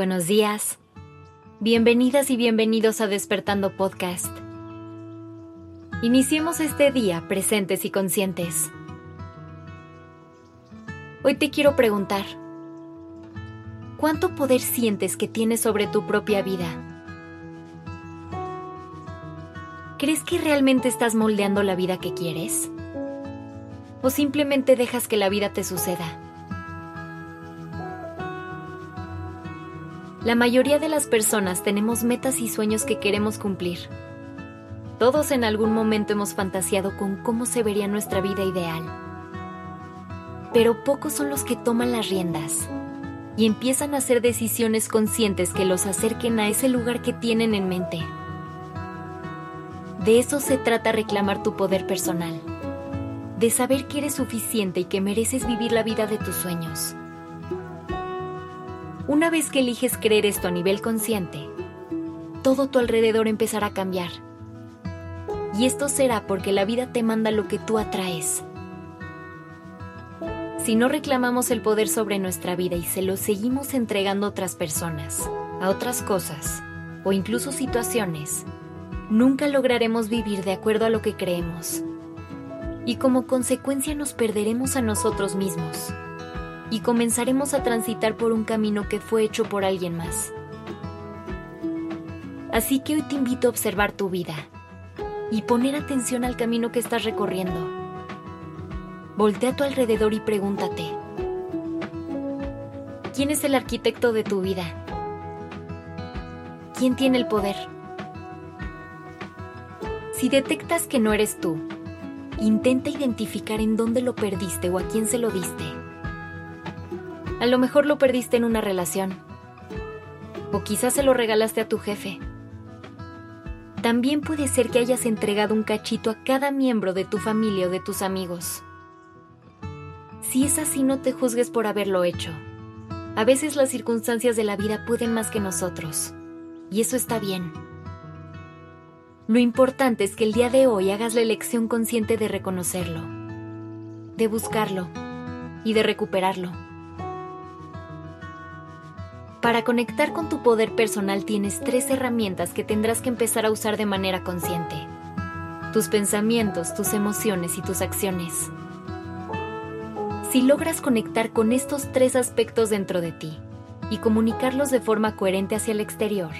Buenos días. Bienvenidas y bienvenidos a Despertando Podcast. Iniciemos este día presentes y conscientes. Hoy te quiero preguntar, ¿cuánto poder sientes que tienes sobre tu propia vida? ¿Crees que realmente estás moldeando la vida que quieres? ¿O simplemente dejas que la vida te suceda? La mayoría de las personas tenemos metas y sueños que queremos cumplir. Todos en algún momento hemos fantaseado con cómo se vería nuestra vida ideal. Pero pocos son los que toman las riendas y empiezan a hacer decisiones conscientes que los acerquen a ese lugar que tienen en mente. De eso se trata reclamar tu poder personal, de saber que eres suficiente y que mereces vivir la vida de tus sueños. Una vez que eliges creer esto a nivel consciente, todo tu alrededor empezará a cambiar. Y esto será porque la vida te manda lo que tú atraes. Si no reclamamos el poder sobre nuestra vida y se lo seguimos entregando a otras personas, a otras cosas o incluso situaciones, nunca lograremos vivir de acuerdo a lo que creemos. Y como consecuencia nos perderemos a nosotros mismos y comenzaremos a transitar por un camino que fue hecho por alguien más. Así que hoy te invito a observar tu vida y poner atención al camino que estás recorriendo. Voltea a tu alrededor y pregúntate, ¿quién es el arquitecto de tu vida? ¿Quién tiene el poder? Si detectas que no eres tú, intenta identificar en dónde lo perdiste o a quién se lo diste. A lo mejor lo perdiste en una relación. O quizás se lo regalaste a tu jefe. También puede ser que hayas entregado un cachito a cada miembro de tu familia o de tus amigos. Si es así, no te juzgues por haberlo hecho. A veces las circunstancias de la vida pueden más que nosotros. Y eso está bien. Lo importante es que el día de hoy hagas la elección consciente de reconocerlo, de buscarlo y de recuperarlo. Para conectar con tu poder personal tienes tres herramientas que tendrás que empezar a usar de manera consciente. Tus pensamientos, tus emociones y tus acciones. Si logras conectar con estos tres aspectos dentro de ti y comunicarlos de forma coherente hacia el exterior,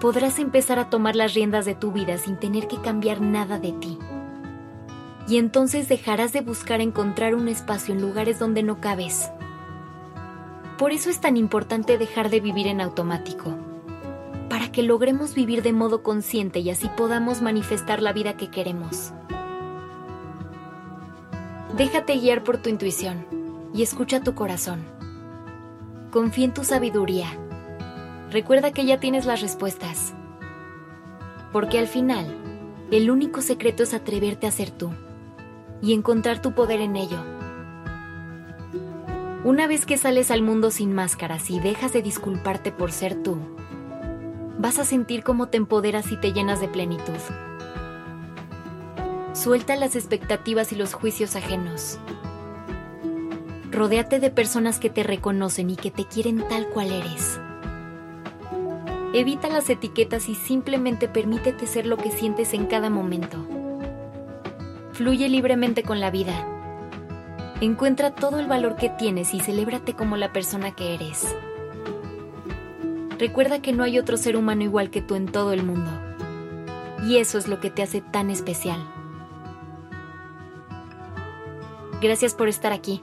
podrás empezar a tomar las riendas de tu vida sin tener que cambiar nada de ti. Y entonces dejarás de buscar encontrar un espacio en lugares donde no cabes por eso es tan importante dejar de vivir en automático, para que logremos vivir de modo consciente y así podamos manifestar la vida que queremos. Déjate guiar por tu intuición y escucha tu corazón. Confía en tu sabiduría. Recuerda que ya tienes las respuestas. Porque al final, el único secreto es atreverte a ser tú y encontrar tu poder en ello una vez que sales al mundo sin máscaras y dejas de disculparte por ser tú, vas a sentir cómo te empoderas y te llenas de plenitud. Suelta las expectativas y los juicios ajenos. Rodéate de personas que te reconocen y que te quieren tal cual eres. Evita las etiquetas y simplemente permítete ser lo que sientes en cada momento. Fluye libremente con la vida Encuentra todo el valor que tienes y celébrate como la persona que eres. Recuerda que no hay otro ser humano igual que tú en todo el mundo. Y eso es lo que te hace tan especial. Gracias por estar aquí.